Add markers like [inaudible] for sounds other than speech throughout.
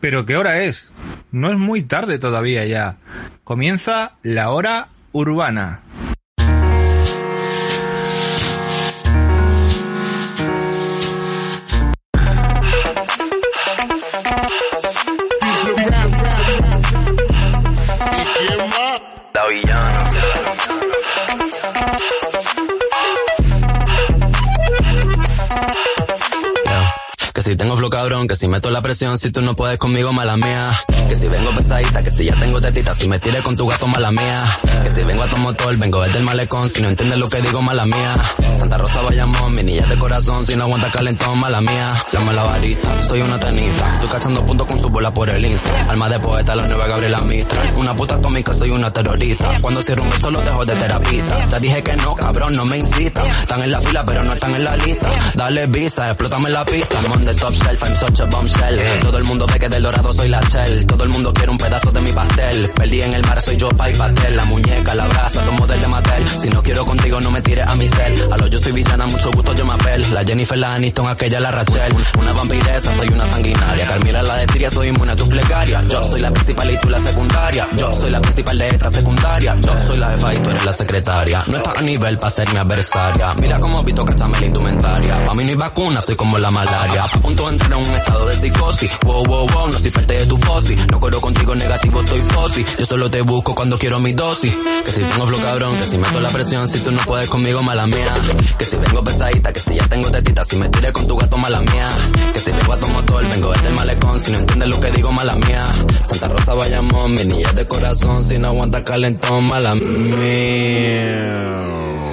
Pero ¿qué hora es? No es muy tarde todavía ya. Comienza la hora urbana. Que si tengo flow cabrón, que si meto la presión, si tú no puedes conmigo, mala mía. Que si vengo pesadita, que si ya tengo tetita, si me tires con tu gato, mala mía. Que si vengo a tu motor, vengo desde el malecón, si no entiendes lo que digo, mala mía. Santa Rosa Bayamón, mi niña de corazón, si no aguanta calentón, mala mía. La mala varita, soy una tenista, estoy cachando puntos con su bola por el Insta. Alma de poeta, la nueva Gabriela Mistral. Una puta atómica, soy una terrorista. Cuando cierro un beso, lo dejo de terapista. Te dije que no, cabrón, no me incita. Están en la fila, pero no están en la lista. Dale visa, explótame la pista. The top shelf, I'm such a bombshell. Todo el mundo ve que del dorado soy la shell. Todo el mundo quiere un pedazo de mi pastel. Perdí en el mar, soy yo, pa' y pastel. La muñeca, la brasa, tomo del de Mattel. Si no quiero contigo, no me tires a mi cel. A lo yo soy villana, mucho gusto yo me apel. La Jennifer, la Aniston, aquella la Rachel. Una vampiresa, soy una sanguinaria. Carmila, la de Tiria, soy inmune a tus plegarias. Yo soy la principal y tú la secundaria. Yo soy la principal de esta secundaria. Yo soy la jefa y tú eres la secretaria. No estás a nivel para ser mi adversaria. Mira cómo Vito cachame la indumentaria. Pa' mí no hay vacuna, soy como la malaria. Punto de entrar en un estado de psicosis. Wow, wow, wow, no soy parte de tu fosi. No corro contigo negativo, estoy fosi. Yo solo te busco cuando quiero mi dosis. Que si tengo flow cabrón, que si meto la presión, si tú no puedes conmigo, mala mía. Que si vengo pesadita, que si ya tengo tetita, si me tiré con tu gato, mala mía. Que si vengo a tu motor, vengo desde el malecón, si no entiendes lo que digo, mala mía. Santa Rosa Bayamón, mi niña de corazón, si no aguanta calentón, mala mía.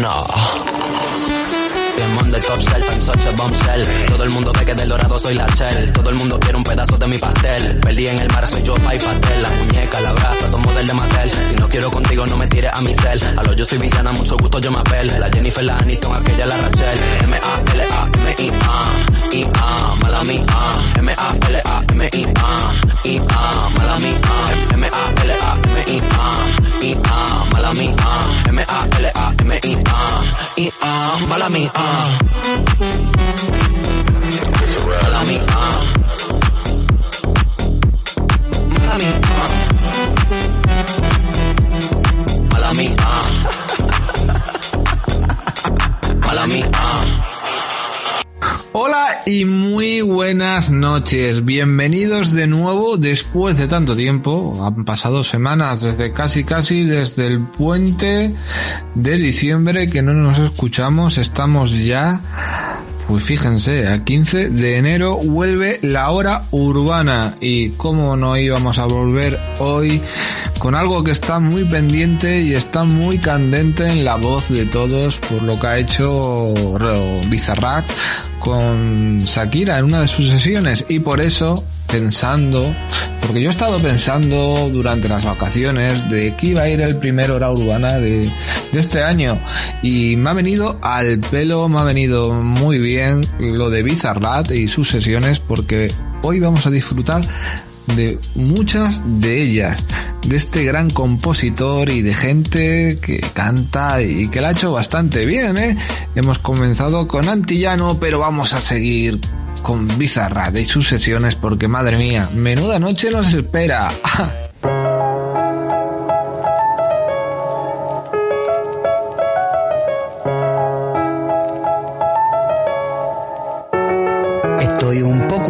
No. I'm on the top shelf, I'm such a bombshell. Todo el mundo ve que del dorado soy la shell. Todo el mundo quiere un pedazo de mi pastel. Perdí en el mar, soy yo, pa' y pastel. La muñeca, la brasa, tomo del de Mattel. Si no quiero contigo, no me tires a mi cel. A lo yo soy villana, mucho gusto yo me apel. La Jennifer, la Aniston, aquella la Rachel. M-A-L-A-M-I-A. I-A, mala mía. M-A-L-A-M-I-A. I-A, mala mía. M-A-L-A-M-I-A. I-A, mala mía. M-A-L-A-M-I-A. I-A, mala mía. Mala mía. Mala mía. Mala mía. Mala mía. Hola y muy buenas noches. Bienvenidos de nuevo después de tanto tiempo. Han pasado semanas desde casi casi desde el puente de diciembre que no nos escuchamos. Estamos ya pues fíjense, a 15 de enero vuelve la hora urbana. Y cómo no íbamos a volver hoy con algo que está muy pendiente y está muy candente en la voz de todos por lo que ha hecho Bizarrap con Shakira en una de sus sesiones. Y por eso pensando, porque yo he estado pensando durante las vacaciones de que iba a ir el primer hora urbana de, de este año. Y me ha venido al pelo, me ha venido muy bien lo de Bizarrat y sus sesiones porque hoy vamos a disfrutar de muchas de ellas, de este gran compositor y de gente que canta y que la ha hecho bastante bien, ¿eh? Hemos comenzado con Antillano, pero vamos a seguir con Bizarrap y sus sesiones porque madre mía, menuda noche nos espera. [laughs] Estoy un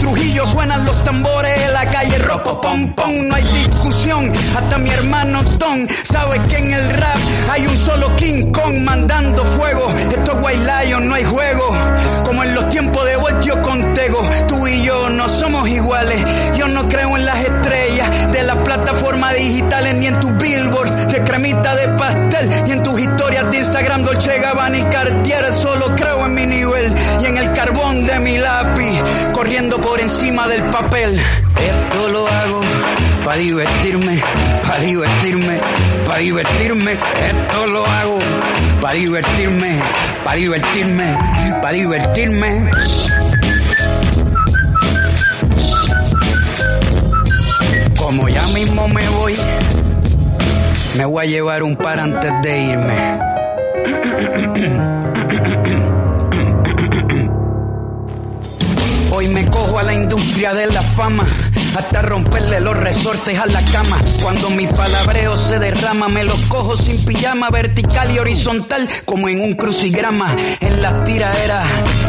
Trujillo suenan los tambores en la calle, ropo pom pom, no hay discusión, hasta mi hermano Tom sabe que en el rap hay un solo King Kong mandando fuego, esto es White Lion, no hay juego, como en los tiempos de Voltio Contego, tú y yo no somos iguales, yo no creo en las estrellas de las plataformas digitales ni en tus billboards de cremita de pastel, ni en tus historias de Instagram Dolce Gabbana y Cartier, solo creo en mi nivel y en el carbón de mi lápiz, corriendo por encima del papel. Esto lo hago para divertirme, para divertirme, para divertirme. Esto lo hago para divertirme, para divertirme, para divertirme. Como ya mismo me voy, me voy a llevar un par antes de irme. [clears throat] industria de la fama, hasta romperle los resortes a la cama. Cuando mi palabreo se derrama, me los cojo sin pijama, vertical y horizontal, como en un crucigrama. En las tiraderas,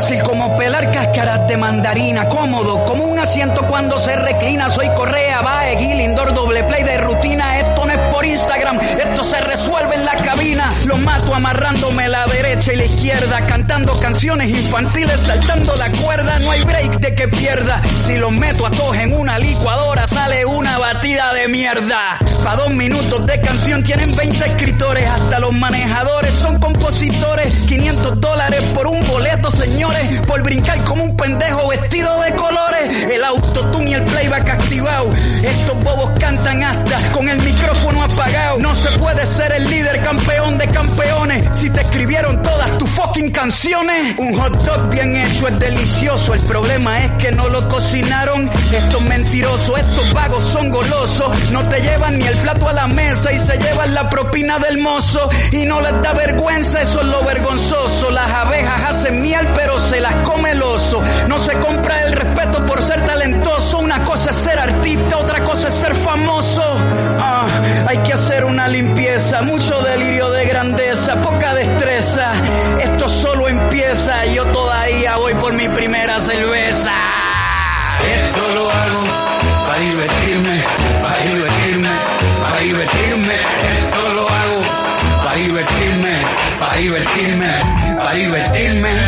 fácil, como pelar cáscaras de mandarina, cómodo, como un asiento cuando se reclina, soy Correa, va, indoor, doble play de rutina, por Instagram, esto se resuelve en la cabina, lo mato amarrándome la derecha y la izquierda, cantando canciones infantiles, saltando la cuerda, no hay break de que pierda, si los meto a todos en una licuadora, sale una batida de mierda, pa' dos minutos de canción tienen 20 escritores, hasta los manejadores son compositores, 500 dólares por un boleto, señores, por brincar como un pendejo vestido de colores, el autotune y el playback activado. Estos bobos cantan hasta con el micrófono apagado. No se puede ser el líder campeón de campeones si te escribieron todas tus fucking canciones. Un hot dog bien hecho es delicioso. El problema es que no lo cocinaron. Estos mentirosos, estos vagos son golosos. No te llevan ni el plato a la mesa y se llevan la propina del mozo. Y no les da vergüenza, eso es lo vergonzoso. Las abejas hacen miel, pero se las come el oso. No se compra el respeto por ser talentoso. Una cosa es ser artista, otra cosa es ser famoso. Ah, hay que hacer una limpieza, mucho delirio de grandeza, poca destreza. Esto solo empieza, yo todavía voy por mi primera cerveza. Esto lo hago para divertirme, para divertirme, para divertirme. Esto lo hago para divertirme, para divertirme, para divertirme.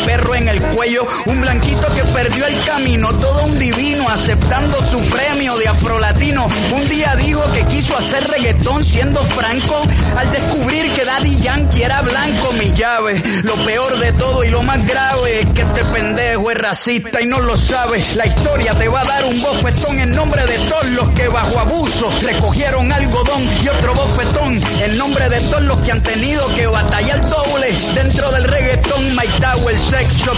perro en el cuello. Un blanquito que perdió el camino. Todo un divino aceptando su premio de afrolatino. Un día dijo que quiso hacer reggaetón siendo franco. Al descubrir que Daddy Yankee era blanco, mi llave. Lo peor de todo y lo más grave es que este pendejo es racista y no lo sabe. La historia te va a dar un bofetón en nombre de todos los que bajo abuso recogieron algodón y otro bofetón en nombre de todos los que han tenido que batallar doble dentro del reggaetón. My Tower, Sex Shop,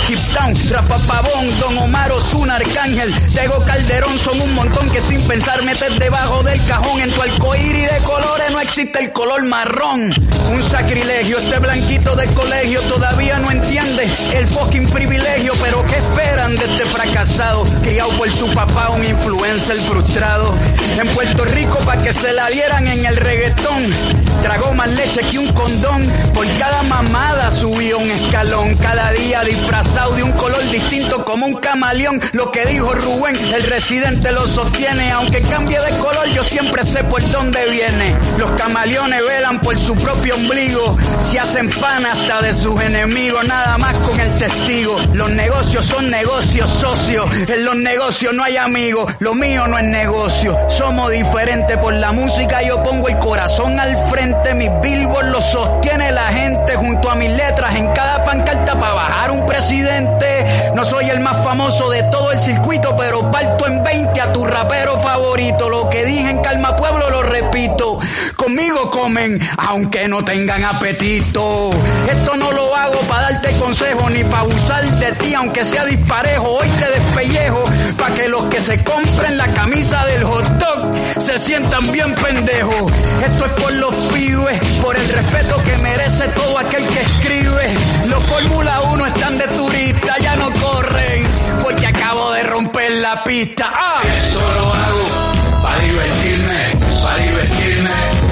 Rafa Pavón, Don Omar Osuna, Arcángel, Tego Calderón son un montón que sin pensar metes debajo del cajón. En tu arcoíris de colores no existe el color marrón. Un sacrilegio, este blanquito de colegio todavía no entiende el fucking privilegio. Pero ¿qué esperan de este fracasado? Criado por su papá, un influencer frustrado. En Puerto Rico para que se la dieran en el reggaetón. Tragó más leche que un condón. Por cada mamada subió un escalón. Cada día disfrazado de un color distinto como un camaleón. Lo que dijo Rubén, el residente lo sostiene. Aunque cambie de color, yo siempre sé por dónde viene. Los camaleones velan por su propio ombligo. Se hacen pan hasta de sus enemigos. Nada más con el testigo. Los negocios son negocios socios. En los negocios no hay amigos. Lo mío no es negocio. Somos diferentes por la música. Yo pongo el corazón al frente. Mis billboards lo sostiene la gente junto a mis letras en cada pancarta para bajar un presidente. No soy el más famoso de todo el circuito, pero parto en 20 a tu rapero favorito. Lo que dije en Calma Pueblo lo repito. Conmigo comen, aunque no tengan apetito. Esto no lo hago para darte consejo ni para abusar de ti, aunque sea disparejo. Hoy te despellejo para que los que se compren la camisa del hot dog se sientan bien pendejos. Esto es por los pibes, por el respeto que merece todo aquel que escribe. Los Fórmula 1 están de turista, ya no corren, porque acabo de romper la pista. ¡Ah! Esto lo hago para divertirme, para divertirme,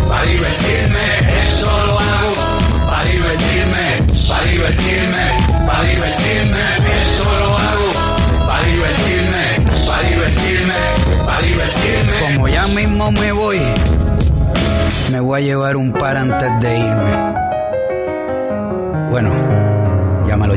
para divertirme. Esto lo hago para divertirme, para divertirme, para divertirme. Esto lo hago para divertirme, para divertirme, para divertirme. Como ya mismo me voy, me voy a llevar un par antes de irme. Bueno, ya me lo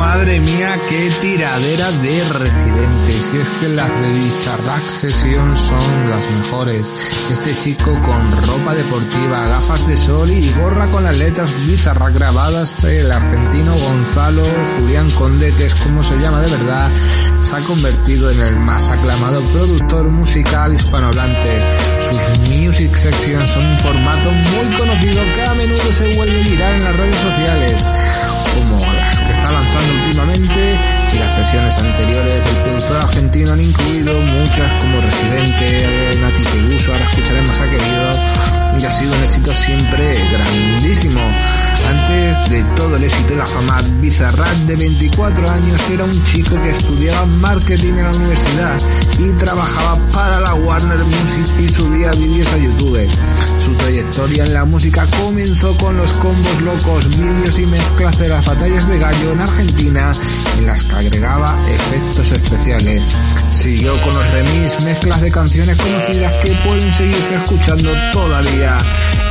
Madre mía, qué tiradera de residentes. Y es que las de Bizarrack Session son las mejores. Este chico con ropa deportiva, gafas de sol y gorra con las letras Bizarrack grabadas, el argentino Gonzalo Julián Conde, que es como se llama de verdad, se ha convertido en el más aclamado productor musical hispanohablante. Sus music sections son un formato muy conocido que a menudo se vuelve viral en las redes sociales, como y las sesiones anteriores del productor argentino han incluido muchas como Residente, Nati Peluso, ahora escucharemos a Querido y ha sido un éxito siempre grandísimo. Antes de todo el éxito y la fama, Bizarrap de 24 años era un chico que estudiaba marketing en la universidad y trabajaba para la Warner Music y subía vídeos a YouTube. Su trayectoria en la música comenzó con los combos locos, vídeos y mezclas de las batallas de gallo en Argentina en las que agregaba efectos especiales. Siguió con los remix, mezclas de canciones conocidas que pueden seguirse escuchando todavía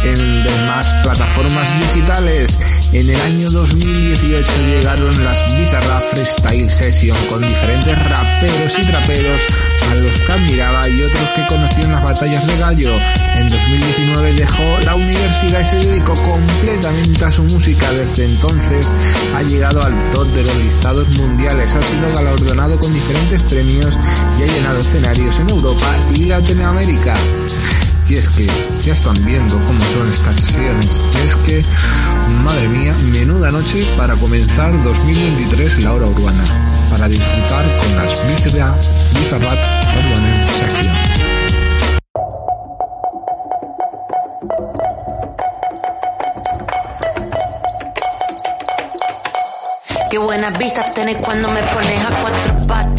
en demás plataformas digitales. En el año 2018 llegaron las Bizarra Freestyle Session con diferentes raperos y traperos a los que admiraba y otros que conocí en las batallas de gallo. En 2019 dejó la universidad y se dedicó completamente a su música. Desde entonces ha llegado al top de los listados mundiales, ha sido galardonado con diferentes premios y ha llenado escenarios en Europa y Latinoamérica. Y es que ya están viendo cómo son estas sesiones. Es que, madre mía, menuda noche para comenzar 2023 la hora urbana. Para disfrutar con las Bizarrat Urban Session. Qué buenas vistas tenés cuando me pones a cuatro patas.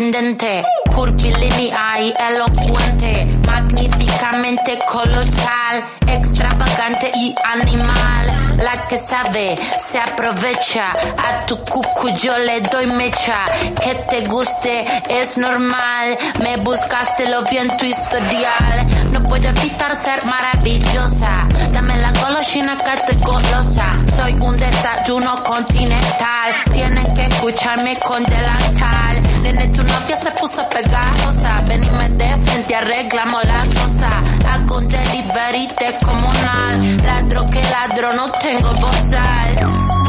Sorprendente, curvilínea y elocuente, magníficamente colosal, extravagante y animal. La que sabe se aprovecha, a tu cucu yo le doy mecha. Que te guste es normal, me buscaste lo vi en tu historial. No puedo evitar ser maravillosa, dame la golosina que estoy golosa. Soy un desayuno continental, tienen que escucharme con delantal. Nene, tu novia se puso pegajosa, venime de frente, arreglamos la cosa. Hago un delivery descomunal, ladro que ladro, no tengo bozal.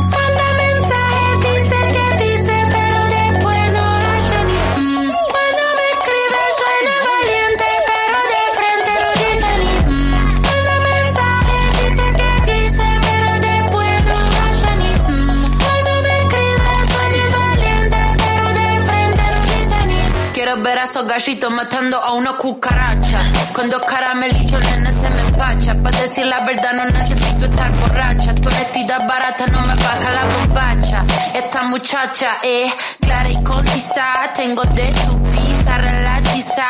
Ni Quiero ver a esos gallitos matando a una cucaracha. Con dos caramelitos, nene, se me empacha. Pa' decir la verdad, no necesito estar borracha. Tu honestidad barata no me baja la bombacha. Esta muchacha es clara y concisa. Tengo de tu pizza relatiza.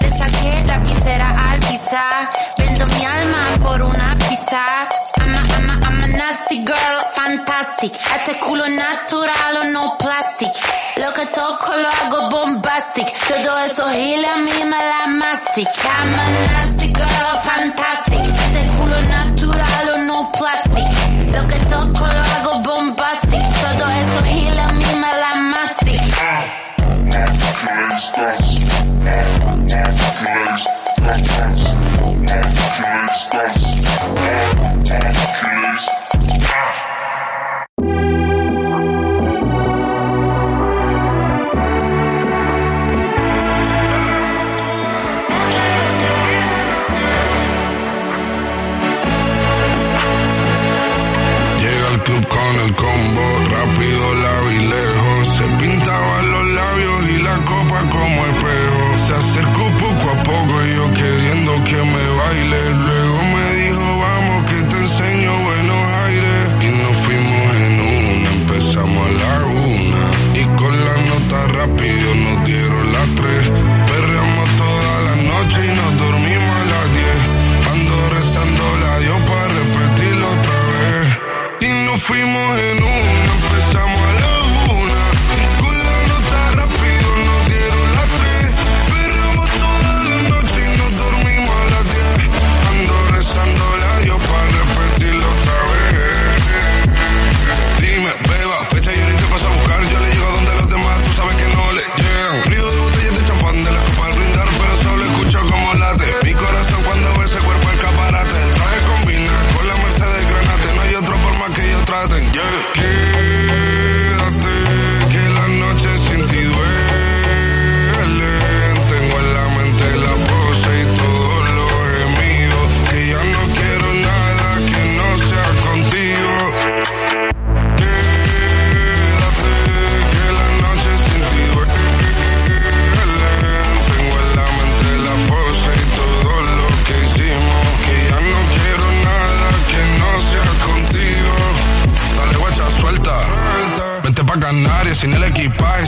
Le saqué la visera al pizza. Vendo mi alma por una pizza. I'm a, nasty girl, fantastic. Este culo natural o no plastic. Lo que toco lo hago bombastic. Todo eso giles a mí me la mastic.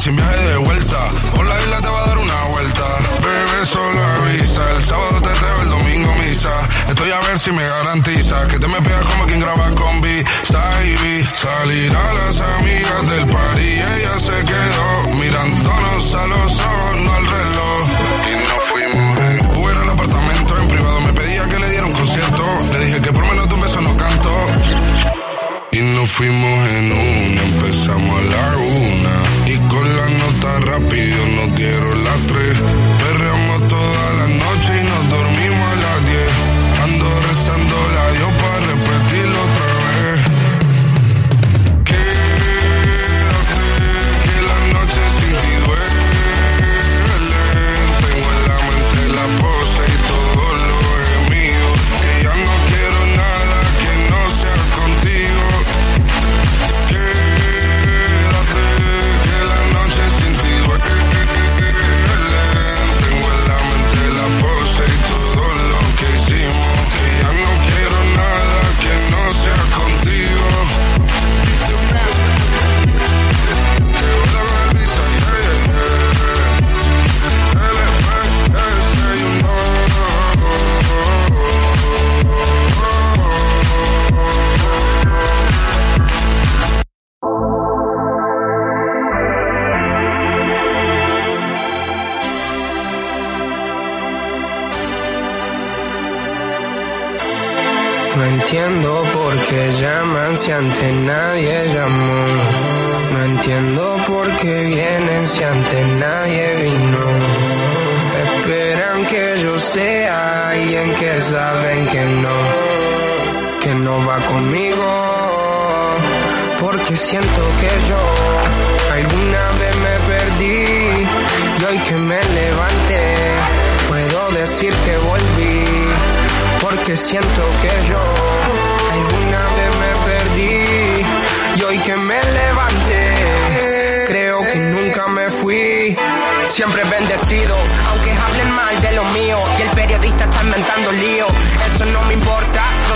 Sin viaje antes nadie vino. Esperan que yo sea alguien que saben que no, que no va conmigo. Porque siento que yo alguna vez me perdí y hoy que me levanté puedo decir que volví porque siento que yo alguna vez me perdí y hoy que me levanté siempre bendecido aunque hablen mal de lo mío. Y el periodista está inventando lío. Eso no me importa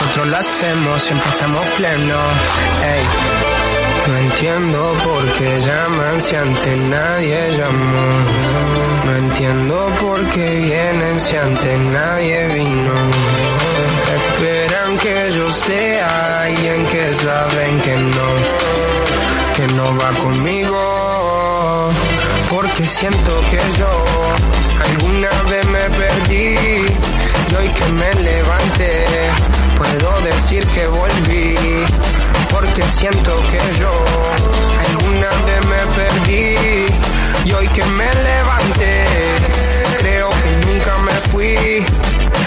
nosotros lo hacemos siempre estamos plenos ey no entiendo por qué llaman si antes nadie llamó. No entiendo por qué vienen si antes nadie vino. Esperan que yo sea alguien que saben que no, que no va conmigo. Porque siento que yo alguna vez me perdí y hoy que me levanté puedo decir que volví porque siento que yo alguna vez me perdí. Y hoy que me levanté creo que nunca me fui.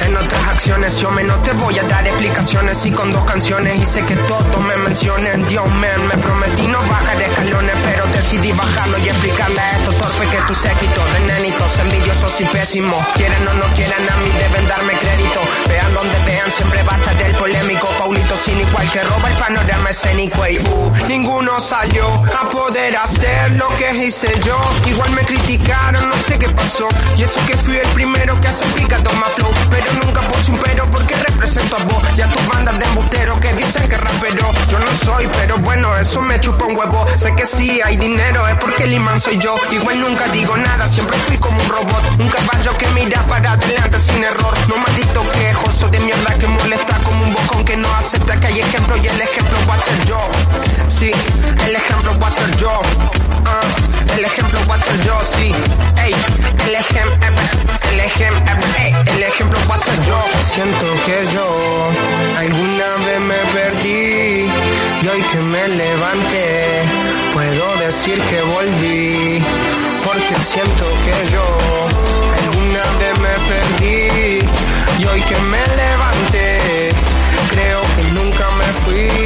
En otras acciones yo me no te voy a dar explicaciones. Y con dos canciones hice que todos me mencionen. Dios man, me prometí no bajar escalones pero decidí bajarlo y explicarle a estos torpes que tu séquito de envidiosos y pésimos. Quieren o no quieran a mí deben darme crédito. Vean donde vean siempre va a estar el polémico. Paulito sin igual que roba el panorama escénico. Y uh, ninguno salió a poder hacer lo que hice yo. Igual me criticaron no sé qué pasó. Y eso que fui el primero que hace pica toma flow. Pero nunca puse un pero porque represento a vos. Y a tus bandas de embusteros que dicen que rapero. Yo no soy pero bueno eso me chupa un huevo. Sé que sí hay dinero es porque el imán soy yo. Igual nunca digo nada siempre fui un robot. Un caballo que mira para adelante sin error. No maldito quejoso de mierda que molesta como un bocón que no acepta que hay ejemplo y el ejemplo va a ser yo. Sí el ejemplo va a ser yo. Ah, el ejemplo va a ser yo sí. Ey el ejemplo el ejemplo el ejemplo va a ser yo. Siento que yo alguna vez me perdí y hoy que me levanté puedo decir que volví porque siento que yo alguna vez me perdí. Y hoy que me levanté creo que nunca me fui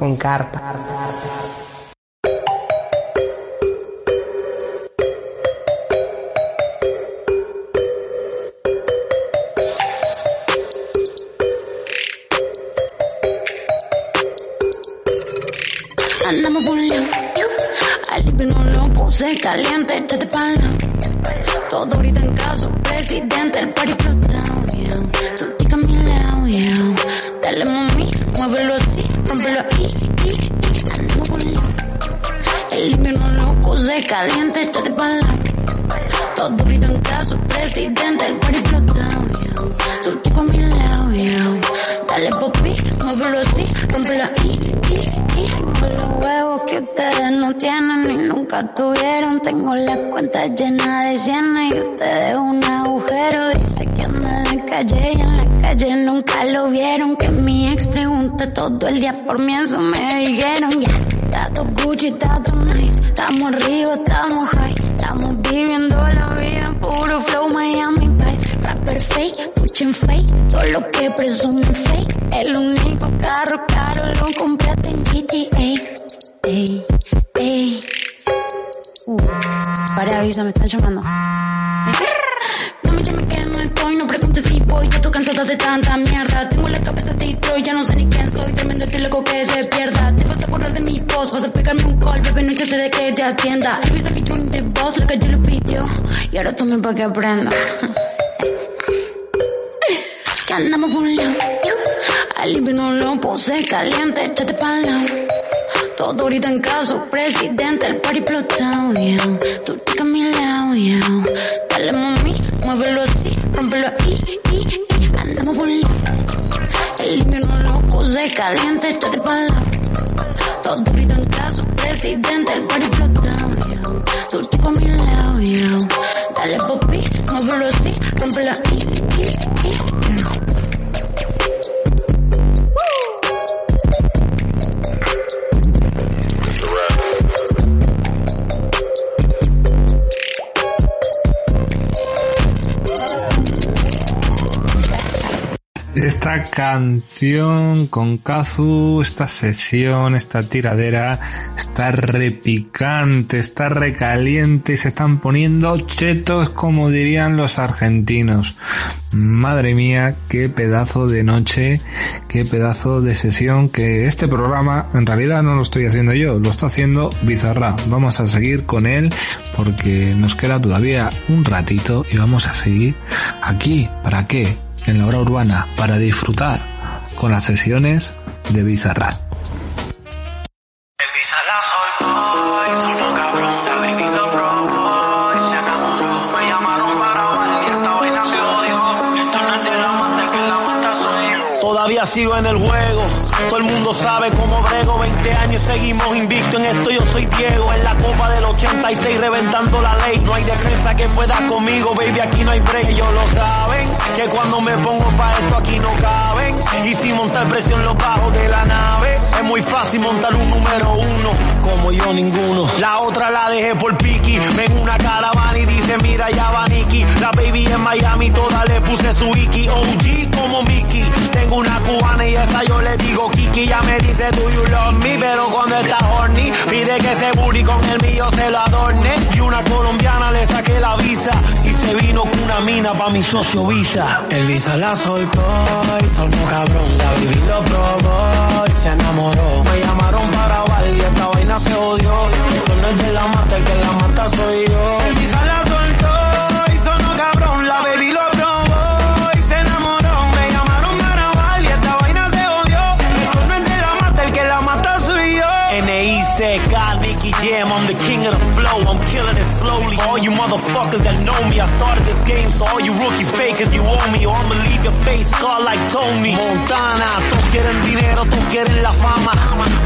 Con carpa. Nunca lo vieron. Que mi ex pregunta todo el día por mí, eso me dijeron. Ya, todo Gucci, todo nice. Estamos arriba, estamos high. Estamos viviendo la vida en puro flow Miami Vice. Rapper fake, puchen fake. Todo lo que presumen fake. Y ahora tome pa' que aprenda. que andamos por un lado. Al no lo puse caliente, échate pa'l lado. Todo ahorita en caso, presidente, el party explotado, yeah. Chica a mi lado, yeah. Dale mami, muévelo así, rompelo ahí, y, y. Andamos por el El no lo puse caliente, échate pa'l lado. Todo ahorita en caso, presidente, el party explotado, yeah. Chica a mi lado, yeah. Dale papi, muévelo así, rompelo ahí, y, y. Esta canción con Kazu, esta sesión, esta tiradera, está repicante, está recaliente y se están poniendo chetos como dirían los argentinos. Madre mía, qué pedazo de noche, qué pedazo de sesión que este programa en realidad no lo estoy haciendo yo, lo está haciendo Bizarra. Vamos a seguir con él porque nos queda todavía un ratito y vamos a seguir aquí. ¿Para qué? En la hora urbana para disfrutar con las sesiones de Bizarrap. El Bizarrap soy boy, sonó cabrón, la baby lo probó y se enamoró. Me llamaron para bailar y esta vaina se odió. Esto no es de la mata, el que la mata soy yo. Todavía sigo en el juego, todo el mundo sabe cómo brego. 20 años seguimos invicto en esto. Yo soy Diego, en la copa del 86 reventando la ley. No hay defensa que pueda conmigo, baby. Aquí no hay break. Ellos lo saben, que cuando me pongo pa' esto aquí no caben. Y sin montar presión los bajos de la nave, es muy fácil montar un número uno, como yo ninguno. La otra la dejé por Piki, ven una caravana y dice, mira ya va Nicky. La baby en Miami, toda le puse su Iki. OG como Mickey, tengo una cubana y esa yo le digo Kiki. Ya me dice, do you love me? Pero cuando está horny, pide que se booty con el mío se lo adorne. Y una colombiana le saqué la visa y se vino con una mina pa' mi socio Visa. El Visa la soltó y sonó cabrón. La baby lo probó y se enamoró. Me llamaron para bailar y esta vaina se odió. Esto no es de la mata, el que la mata soy yo. motherfuckers that know me. I started this game, so all you rookies fake fakers, you owe me. Or I'ma leave your face scarred like Tony. Montana, todos quieren dinero, todos quieren la fama.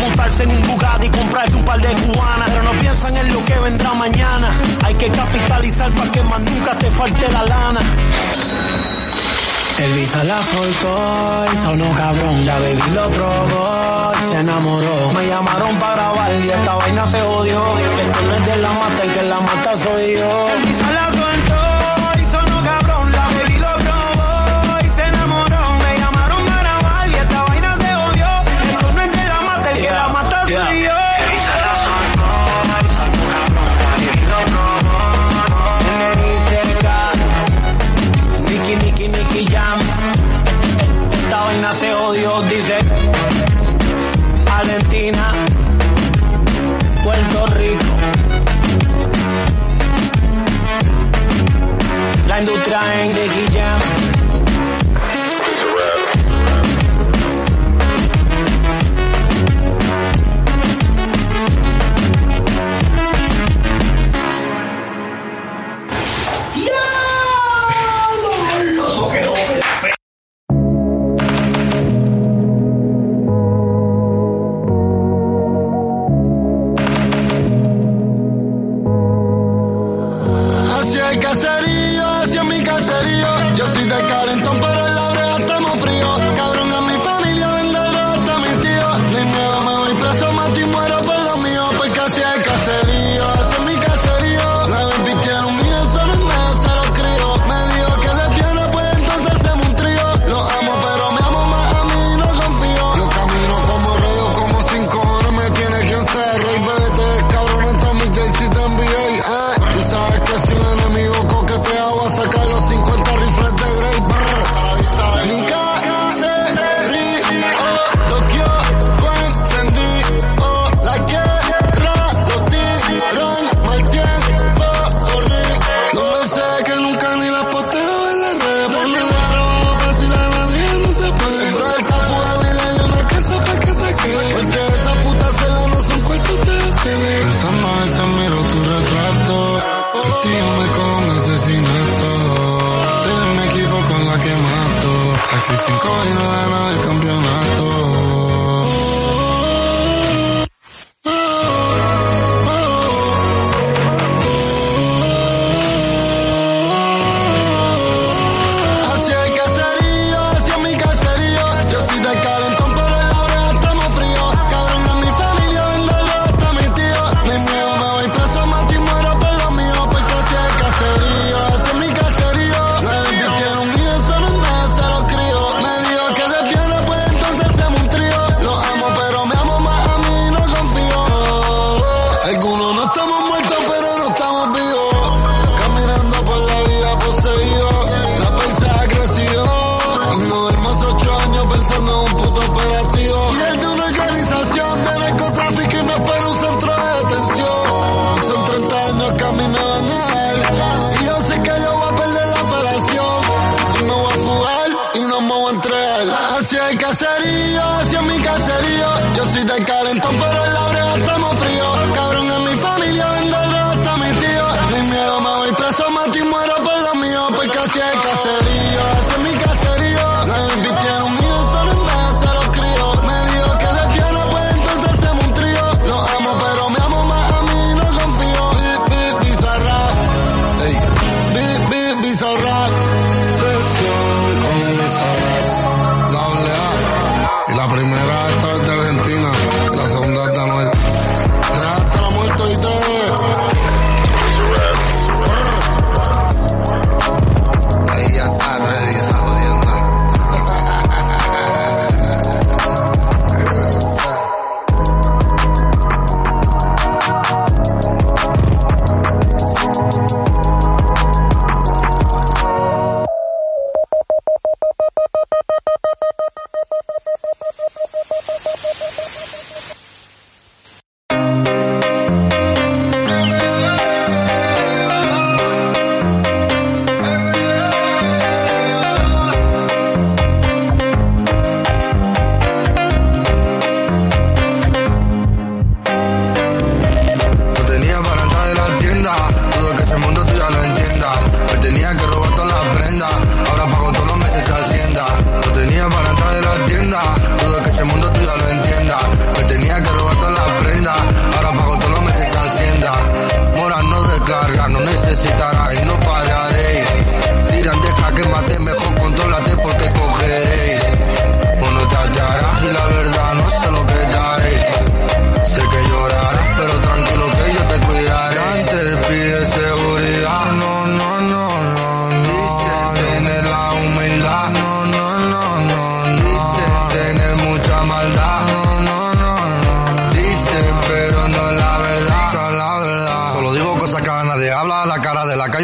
Montarse en un Bugatti y comprarse un par de cubanas. Pero no piensan en lo que vendrá mañana. Hay que capitalizar para que más nunca te falte la lana. El visa la soltó y sonó cabrón. La baby lo probó y se enamoró. Me llamaron para grabar y esta vaina se odió. Esto no es de la mata, el que la mata soy yo. lying Yo soy de Karen.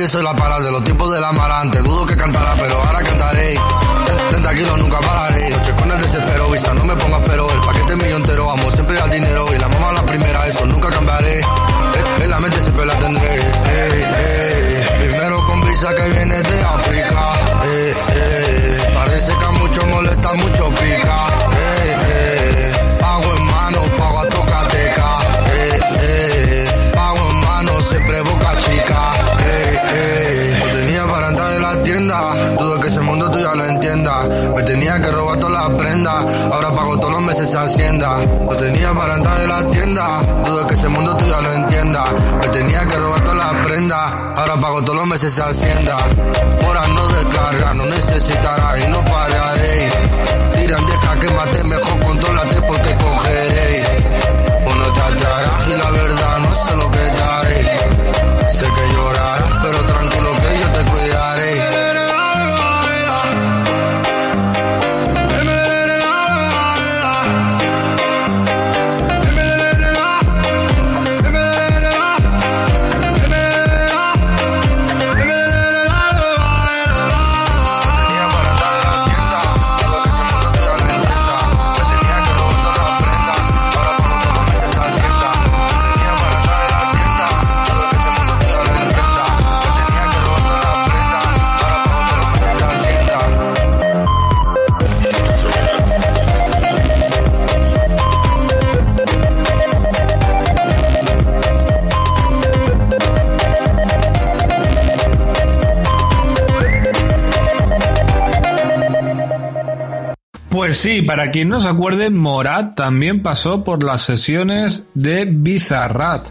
Calle, soy la para de los tipos del amarante. Dudo que cantará, pero ahora cantaré. Ten- Tranquilo, nunca pararé. Noche con el desespero, visa, no me pongas Ahora pago todos los meses esa hacienda. Mora no descarga, no necesitará y no pararé. Tiran, deja que mejor controlate porque cogeré. Pues sí, para quien no se acuerde, Morat también pasó por las sesiones de Bizarrat.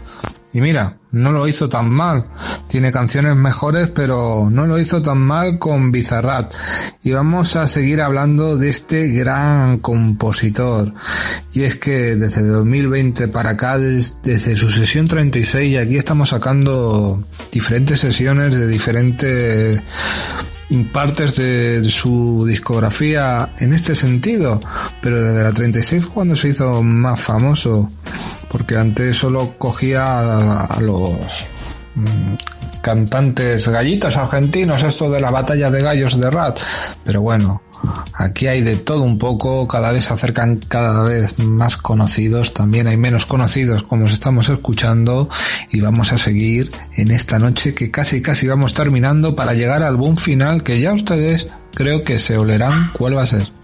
Y mira, no lo hizo tan mal. Tiene canciones mejores, pero no lo hizo tan mal con Bizarrat. Y vamos a seguir hablando de este gran compositor. Y es que desde 2020 para acá, des- desde su sesión 36, y aquí estamos sacando diferentes sesiones de diferentes partes de su discografía en este sentido, pero desde la 36 fue cuando se hizo más famoso, porque antes solo cogía a, los mm, cantantes gallitos argentinos, esto de la batalla de gallos de Rat, pero bueno, aquí hay de todo un poco, cada vez se acercan cada vez más conocidos, también hay menos conocidos como os estamos escuchando y vamos a seguir en esta noche que casi casi vamos terminando para llegar al boom final que ya ustedes creo que se olerán cuál va a ser.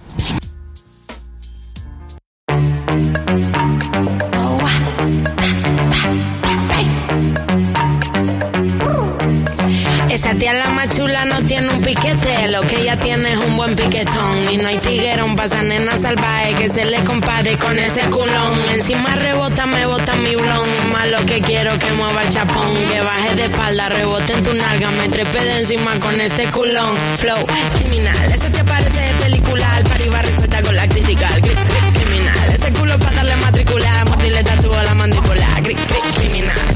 Con ese culón. Encima rebota, me bota mi blon. Más lo que quiero que mueva el chapón. Que baje de espalda, rebote en tu nalga, me trepe de encima con ese culón. Flow criminal, ese te parece de película. Al pari va resuelta con la crítica. Cri- cri- Criminal, ese culo para darle matricular. Mordirle tatúo la mandíbula. Cri- cri- Criminal, criminal.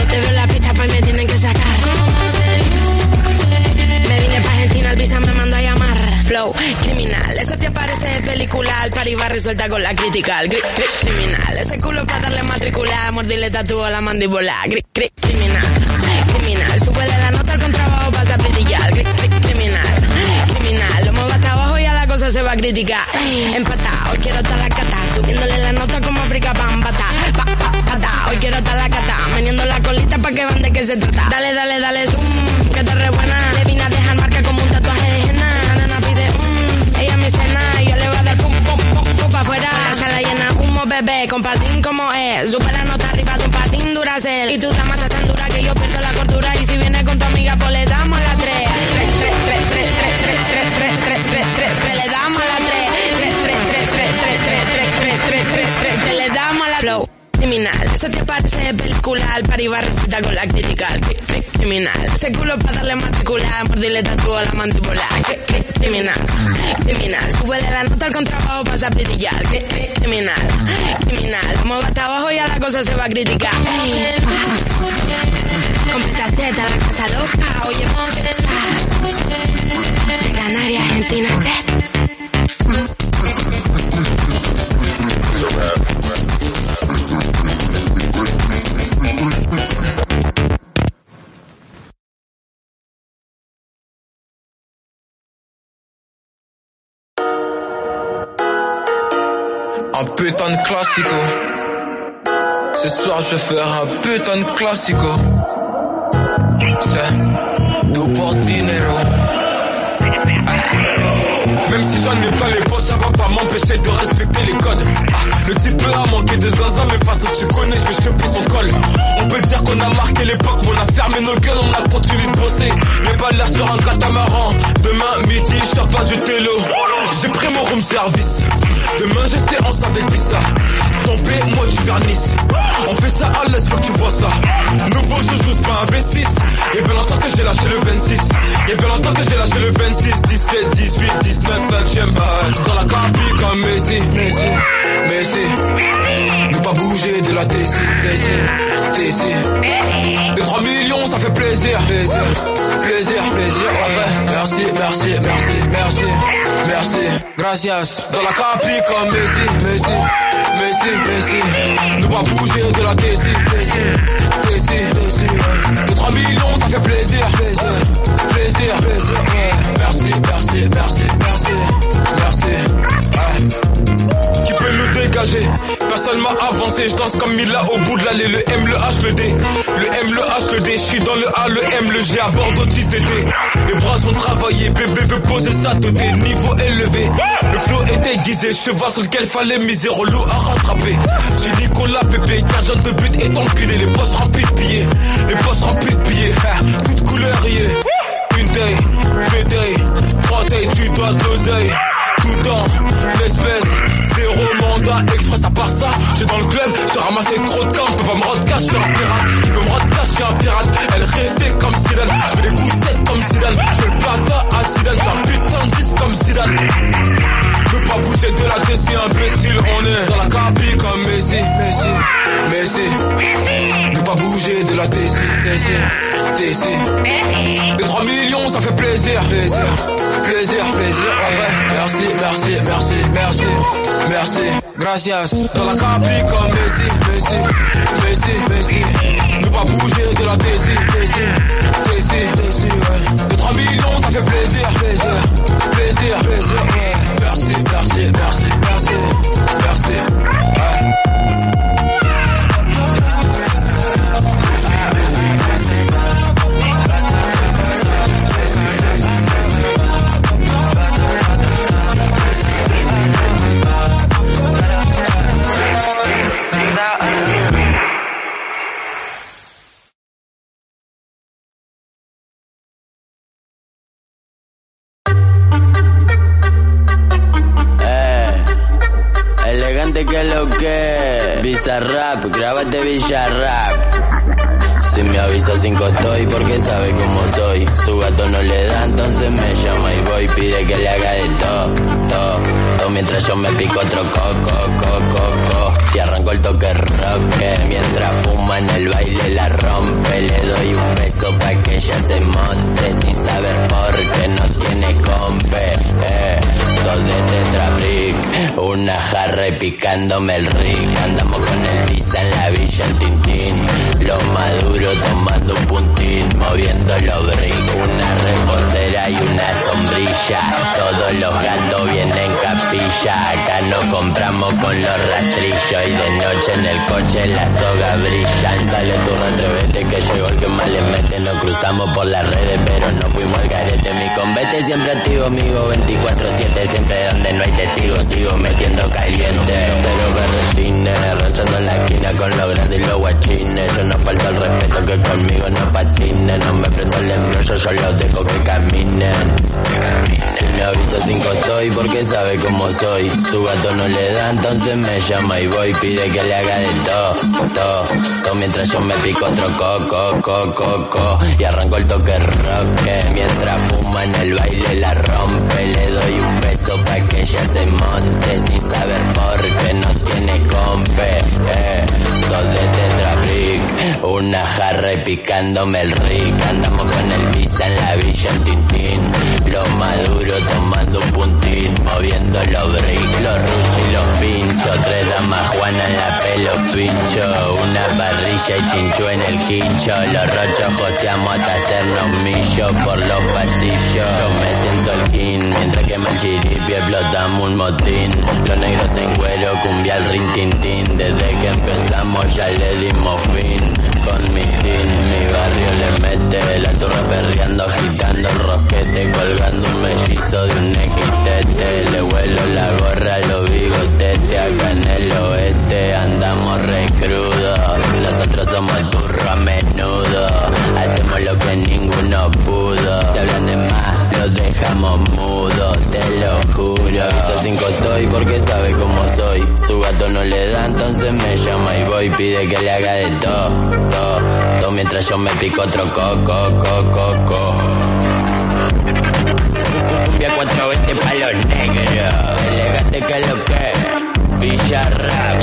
Cuando te veo la pista y me tienen que sacar. Me vine pa' Argentina, el visa me mandó a llamar. Flow, criminal. Esa te aparece de película. Al pari va resuelta con la crítica. Criminal. Ese culo para darle matricular. Mordirle tatúo a la mandíbula. Gri- gri- criminal. Criminal. Súbele la nota al contrabajo, pasa a brillar. Gri- gri- criminal. Criminal. Lo muevo hasta abajo y a la cosa se va a criticar. Empatado, quiero estar la cata. Subiéndole la nota como África Bambata. Pa. Hoy quiero estar la cata, meneando la colita pa' que vean de qué se trata. Dale, dale, dale, zoom, que te re buena. Le vine a dejar marca como un tatuaje de henna. La nena pide, mmm, ella me cena. Yo le voy a dar pum, pum, pum, pum pa' afuera. La sala llena, humo, bebé, con patín como es. Sube la nota arriba de un patín duracel. Y tú dama estás tan dura que yo pierdo la cordura. Y si vienes con tu amiga, pues le damos la tres. Tres, tres, tres, tres, tres, tres, tres, tres, tres, tres, tres, tres, le damos la tres. Tres, tres, tres, tres, tres, tres, tres, tres, tres, tres, tres, que le damos la flow. Criminal, ¿eso te parece película? Al resulta con la crítica. Cri- cri- Criminal, ese culo para darle matricular, mordirle tatuo a la mandíbula. Cri- cri- Criminal, criminal, sube de la nota al contrabajo pasa a brillar. Cri- cri- Criminal, criminal, como va hasta abajo ya la cosa se va a criticar. Completa Z, la casa loca, oye, de Canarias, Argentina. Un putain de classico. Ce soir je vais faire un putain de classico. C'est tout pour dinero. Si j'en ai plein les poches, ça va pas m'empêcher de respecter les codes. Ah, le type a manqué de zaza, mais façon tu connais, je vais choper son col. On peut dire qu'on a marqué l'époque, mais on a fermé nos gueules, on a continué de bosser. Mais pas l'air sur un catamaran. Demain midi, je pas du télo. J'ai pris mon room service. Demain j'ai séance avec Bissa. Moi du vernis. On fait ça à l'aise, que tu vois ça. Nouveau jeu, je pas un V6. Y'a bien longtemps que j'ai lâché le 26. Y'a bien longtemps que j'ai lâché le 26, 17, 18, 19, 20ème balle. Dans la capi comme Messi, Messi, Messi. Ne pas bouger de la TC, TC. Des 3 millions, ça fait plaisir, plaisir, plaisir, plaisir. Merci, merci, merci, merci, merci. Gracias. Dans la capi comme Messi, Messi, Messi, Messi. Ne pas bouger de la TC, TC. ouais. Des 3 millions, ça fait plaisir, plaisir, plaisir, plaisir. Merci, merci, merci, merci, merci. Qui peut nous dégager Personne m'a avancé, je danse comme Mila au bout de l'allée, le M, le H, le D. Le M, le H, le D, je suis dans le A, le M, le G à Bordeaux, TTT. Les bras sont travaillés, bébé veut poser sa tête, niveau élevé. Le flow est aiguisé, cheval sur lequel fallait miser, relou à rattraper. J'ai Nicolas Pépé, gardien de but est enculé, les postes remplis de billets. Les postes remplis de billets, ha, toute couleur y est. Une day, deux day, trois day, tu dois de l'oseille. Dans l'espèce, zéro mandat express à part ça. J'ai dans le club, j'ai ramassé trop de camps, je peux pas me rendre cash, je suis un pirate. Je peux me rendre cash, je suis un pirate. Elle rêvait comme Zidane, je fais des coups de tête comme Zidane. Je fais le plata à Zidane, j'ai un putain de disque comme Zidane. Ne pas bouger de la DC, imbécile, on est dans la capi comme Messi, Messi, Messi. De la DC, DC, DC. Des 3 millions, ça fait plaisir, plaisir, plaisir, plaisir. Merci, merci, merci, merci, merci. Gracias. Dans la capi comme Messi, Messi, Messi. Ne pas bouger de la DC, DC, DC. Ouais. Des 3 millions, ça fait plaisir, plaisir, plaisir, plaisir. Grábate Villarrap Si me avisa cinco estoy porque sabe cómo soy. Su gato no le da entonces me llama y voy. Pide que le haga de todo, todo, todo Mientras yo me pico otro coco, coco, coco. Y arranco el toque roque Mientras fuma en el baile la rompe. Le doy un beso pa' que ella se monte Sin saber por qué no tiene compe eh, Dos de tetrabric Una jarra y picándome el rick Andamos con el visa en la villa el tintín. Lo maduro tomando un puntín Moviendo los brick Una reposera y una sombrilla. Todos los gatos vienen cap pilla. Acá no compramos con los rastrillos y de noche en el coche la soga brilla. Dale tu retrevete que llegó el que más le mete. Nos cruzamos por las redes, pero no fuimos al garete. Mi convete siempre activo, amigo 24-7. Siempre donde no hay testigos, sigo metiendo caliente. Cero berretines, ranchando en la esquina con los grandes y los guachines. Yo no falta el respeto que conmigo no patinen. No me prendo el embrollo, yo los dejo que caminen. Si me avisa cinco estoy porque sabe cómo soy. Su gato no le da, entonces me llama y voy. Pide que le haga de todo, todo, todo. Mientras yo me pico otro coco, coco, coco. Y arranco el toque rock. Mientras fuma en el baile la rompe. Le doy un beso pa' que ella se monte. Sin saber por qué no tiene compe. Eh, tetrabric. Una jarra y picándome el rick. Andamos con el visa en la villa en Tintín. Los maduros tomando un puntín. Moviendo los bricks, los ruchos y los pinchos. Tres damas Juana en la pelo pincho. Una parrilla y chinchú en el quincho. Los rochos joseamos hasta hacernos millos por los pasillos. Yo me siento el king. Mientras que el chiripi explotamos un motín. Los negros en cuero, cumbia al rin tin tin. Desde que empezamos ya le dimos fin. Con mi team, mi barrio le mete. La torre perreando, agitando el rosquete. Colgando un mellizo de un equitete. Le vuelo la gorra los bigotetes. Acá en el oeste andamos re crudos. Nosotros somos el burro a menudo. Hacemos lo que ninguno pudo. Si hablan de más, los dejamos mudos. Te lo juro. Aviso cinco estoy porque sabe cómo soy. Su gato no le da, entonces me llama y voy. Pide que le haga de todo, todo, todo. Mientras yo me pico otro coco, coco, coco. Cumbia 420 pa' los negros. Elegante que lo que. Villa rap.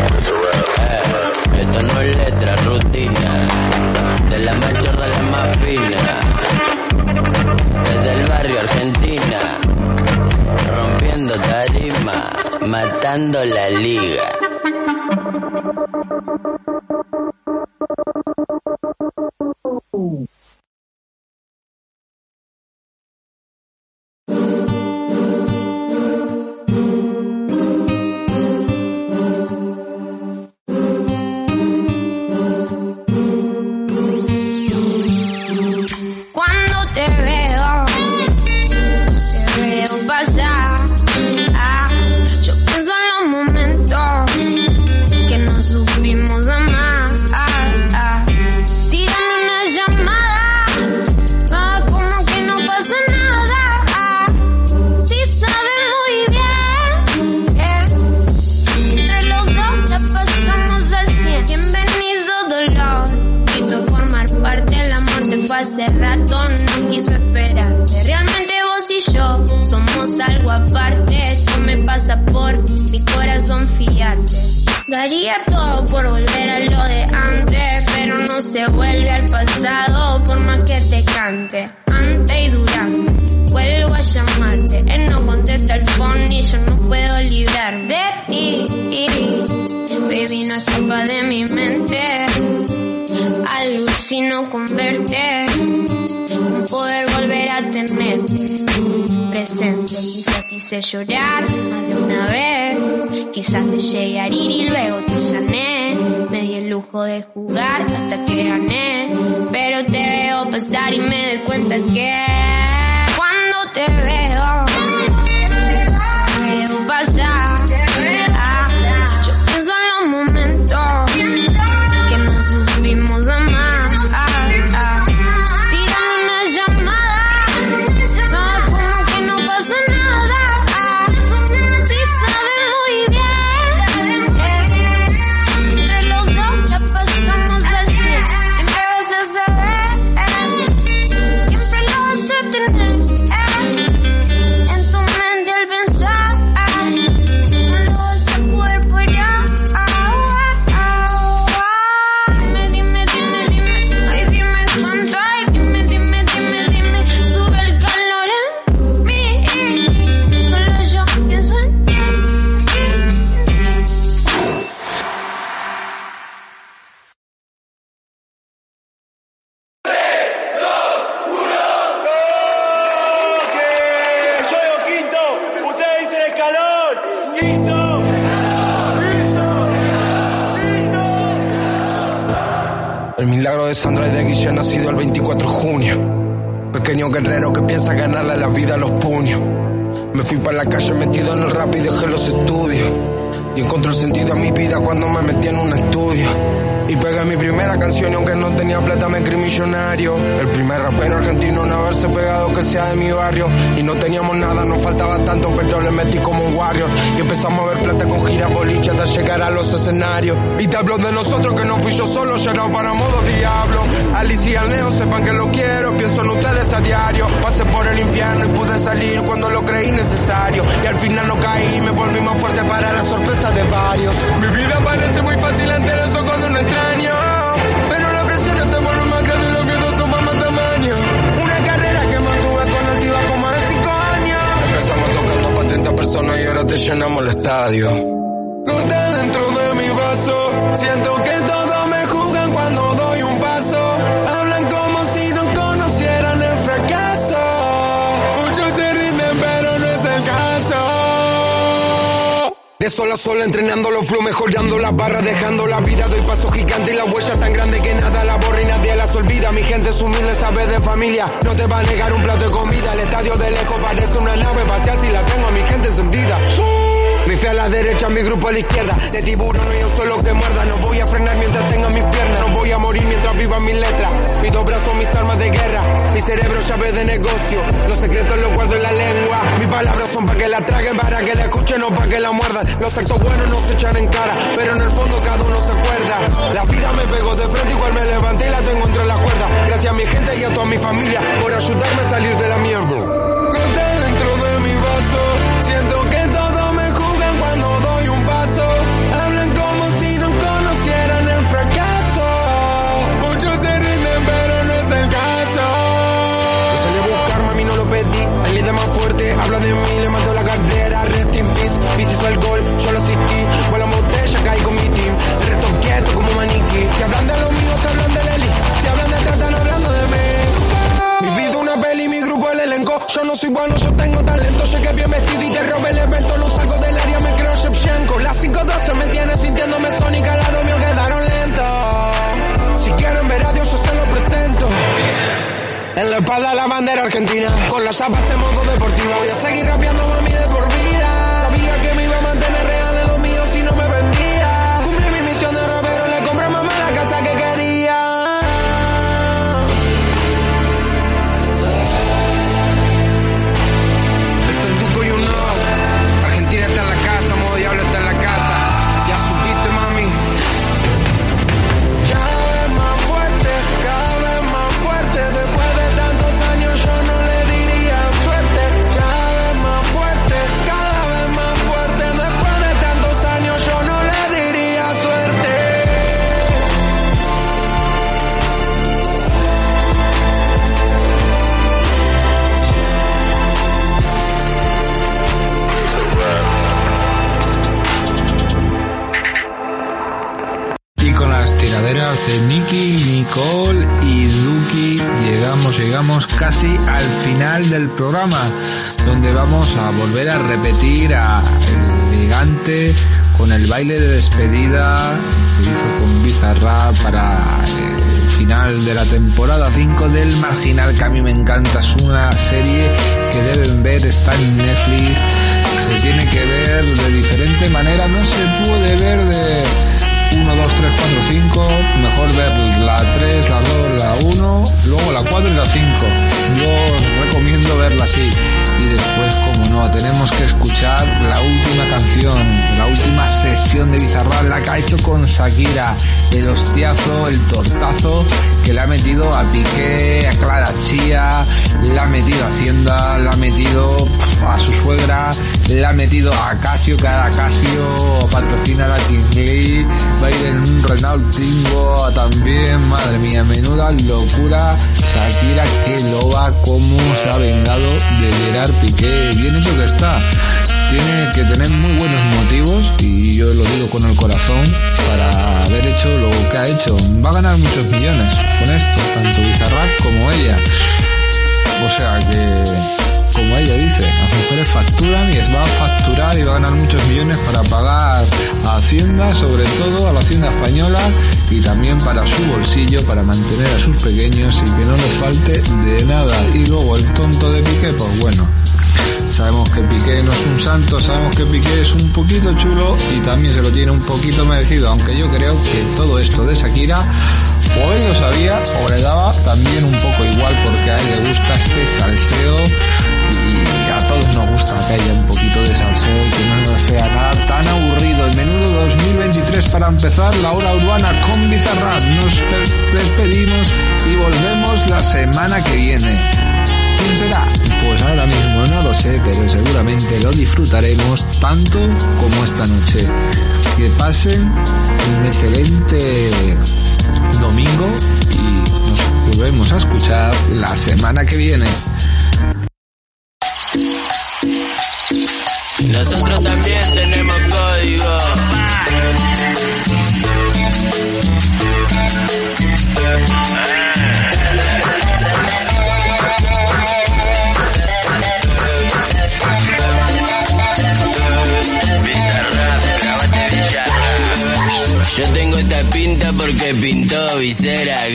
Eh, esto no es letra, rutina. De la a la más fina. Matando la liga. Siento que todos me juzgan cuando doy un paso. Hablan como si no conocieran el fracaso. Muchos se rinden, pero no es el caso. De sol a sol entrenando los flow, mejorando las barras, dejando la vida, doy paso gigante y la huella tan grande que nada la borra y nadie las olvida. Mi gente es humilde, sabe de familia, no te va a negar un plato de comida. El estadio de lejos parece una nave espacial si la tengo a mi gente encendida. Mi fe a la derecha, mi grupo a la izquierda. De tiburón yo soy lo que muerda. No voy a frenar mientras tenga mis piernas. No voy a morir mientras viva mis letras. Mis dos brazos, mis armas de guerra. Mi cerebro, llave de negocio. Los secretos los guardo en la lengua. Mis palabras son para que la traguen, para que la escuchen o para que la muerdan. Los actos buenos no se echan en cara, pero en el fondo cada uno se acuerda. La vida me pegó de frente, igual me levanté y la tengo entre las cuerdas. Gracias a mi gente y a toda mi familia por ayudarme a salir de la mierda. Habla de mí, le mando la carrera. Rest in peace, Bici hizo el gol, yo lo asistí. Vuelo botella, caí con mi team. El resto quieto como maniquí. Si hablan de los míos, hablan de Leli. Si hablan de tratan, hablando de mí. Mi vida una peli, mi grupo el elenco. Yo no soy bueno, yo tengo talento. Llegué bien vestido y te robé el evento. Lo saco del área, me creo Shevchenko. Las 512 me tiene sintiéndome sónica. Al lado mío quedaron lentos. Si quieren ver a Dios, yo presento. En la espalda la bandera argentina. Con los zapas en modo deportivo. Voy a seguir rapeando mami de por. Al final del programa, donde vamos a volver a repetir a el gigante con el baile de despedida que hizo con Bizarra para el final de la temporada 5 del Marginal, que a mí me encanta, es una serie que deben ver, está en Netflix, se tiene que ver de diferente manera, no se puede ver de 1, 2, 3, 4, 5. Mejor ver la 3, la 2, la 1, luego la 4 y la 5. Yo recomiendo verla así. Y después, como no, tenemos que escuchar la última canción, la última sesión de Bizarrap, la que ha hecho con Shakira. El hostiazo, el tortazo que le ha metido a Piqué, a Clara Chía, le ha metido a Hacienda, le ha metido a su suegra, le ha metido a Casio, ahora Casio patrocina la King Lee, va a ir en un Renault Twingo también, madre mía, menuda locura, Shakira que loba, cómo se ha vengado de Gerard Piqué, bien hecho que está, tiene que tener muy buenos motivos y yo lo digo con el corazón para haber hecho lo que ha hecho, va a ganar muchos millones con esto, tanto Bizarrap como ella, o sea que como ella dice, las mujeres facturan y les va a facturar y va a ganar muchos millones para pagar a Hacienda, sobre todo a la Hacienda española y también para su bolsillo, para mantener a sus pequeños y que no les falte de nada. Y luego el tonto de Piqué, pues bueno, Sabemos que Piqué no es un santo, sabemos que Piqué es un poquito chulo y también se lo tiene un poquito merecido, aunque yo creo que todo esto de Shakira o él lo sabía o le daba también un poco igual porque a él le gusta este salseo y a todos nos gusta que haya un poquito de salseo y que no sea nada tan aburrido. El menudo 2023 para empezar, la hora urbana con Bizarrap. Nos despedimos y volvemos la semana que viene. ¿Quién será? Pues ahora mismo no lo sé, pero seguramente lo disfrutaremos tanto como esta noche. Que pasen un excelente domingo y nos volvemos a escuchar la semana que viene. Nosotros también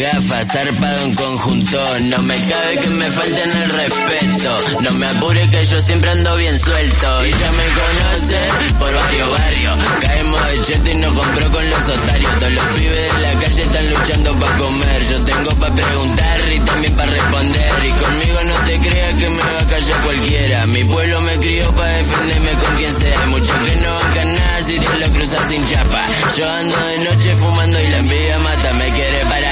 gafas, zarpado en conjunto. No me cabe que me falten el respeto. No me apure que yo siempre ando bien suelto. Y ya me conoce por varios barrios. Caemos de cheto y no compró con los otarios. Todos los pibes de la calle están luchando para comer. Yo tengo para preguntar y también para responder. Y conmigo no te creas que me va a callar cualquiera. Mi pueblo me crió para defenderme con quien sea. Muchos que no bancan nada si Dios lo cruza sin chapa. Yo ando de noche fumando y la envidia mata. Me quiere para la gorra. Ah,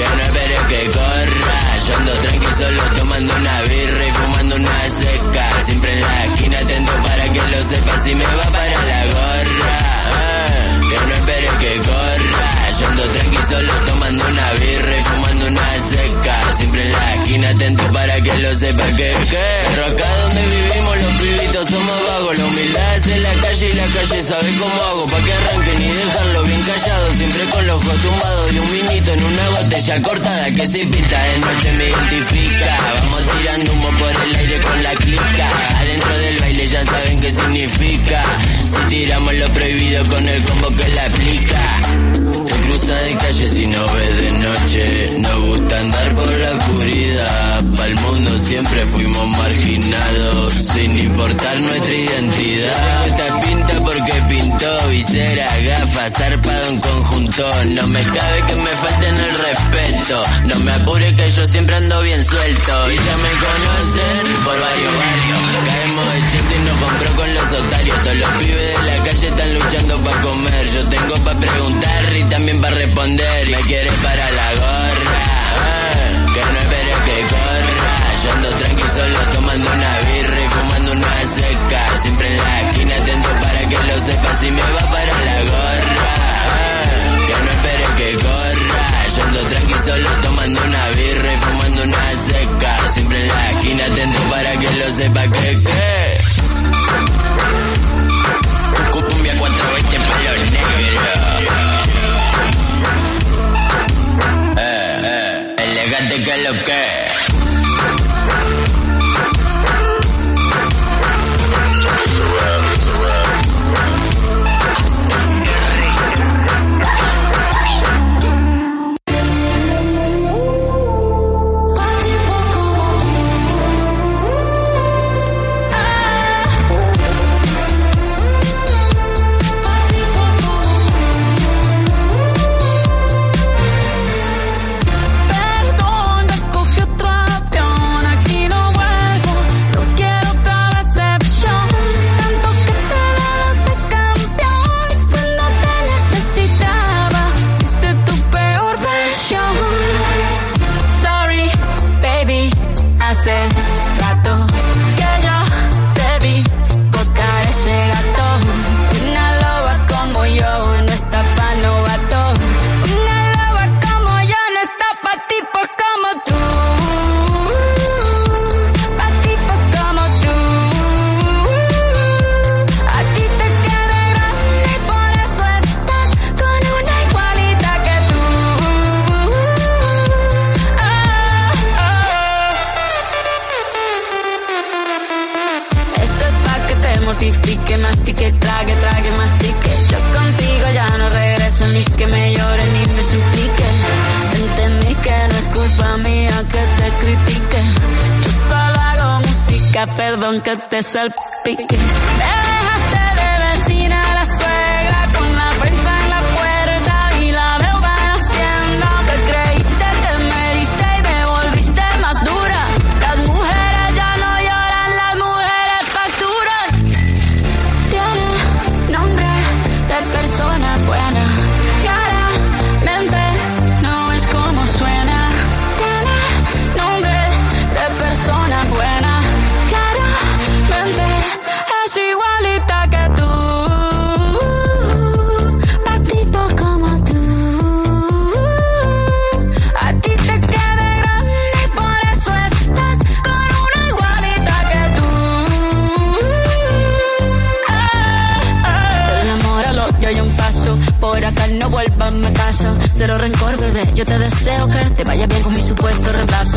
que no espere que corra. Yo ando tranqui solo tomando una birra y fumando una seca. Siempre en la esquina atento para que lo sepa si me va para la gorra. Ah, que no espere que corra. Yo ando tranqui solo tomando una birra y fumando una seca. Siempre en la esquina atento para que lo sepa que que. Pero acá donde vivimos calle sabe cómo hago. Pa' que arranquen y dejarlo bien callado. Siempre con los ojos tumbados y un vinito en una botella cortada que se pinta de noche me identifica. Vamos tirando humo por el aire con la clica. Adentro del baile ya saben qué significa. Si tiramos lo prohibido con el combo que la aplica. Te cruza de calle si no ves de noche. Nos gusta andar por la oscuridad. Pa'l mundo siempre fuimos marginados. Sin importar nuestra identidad. Porque pintó visera, gafas, zarpado en conjunto. No me cabe que me falten el respeto. No me apure que yo siempre ando bien suelto. Y ya me conocen por varios barrios. Caemos de cheto y nos compró con los otarios. Todos los pibes de la calle están luchando para comer. Yo tengo para preguntar y también para responder. Me quiere para la gorra. Ah, que no espere que corra. Yo ando tranqui solo tomando una birra y fumando una seca. Siempre en la esquina atento para que lo sepa si me va para la gorra. Que no espere que corra. Yo ando tranqui solo tomando una birra y fumando una seca. Siempre en la esquina atento para que lo sepa que que. Cumbia 420 para los negros.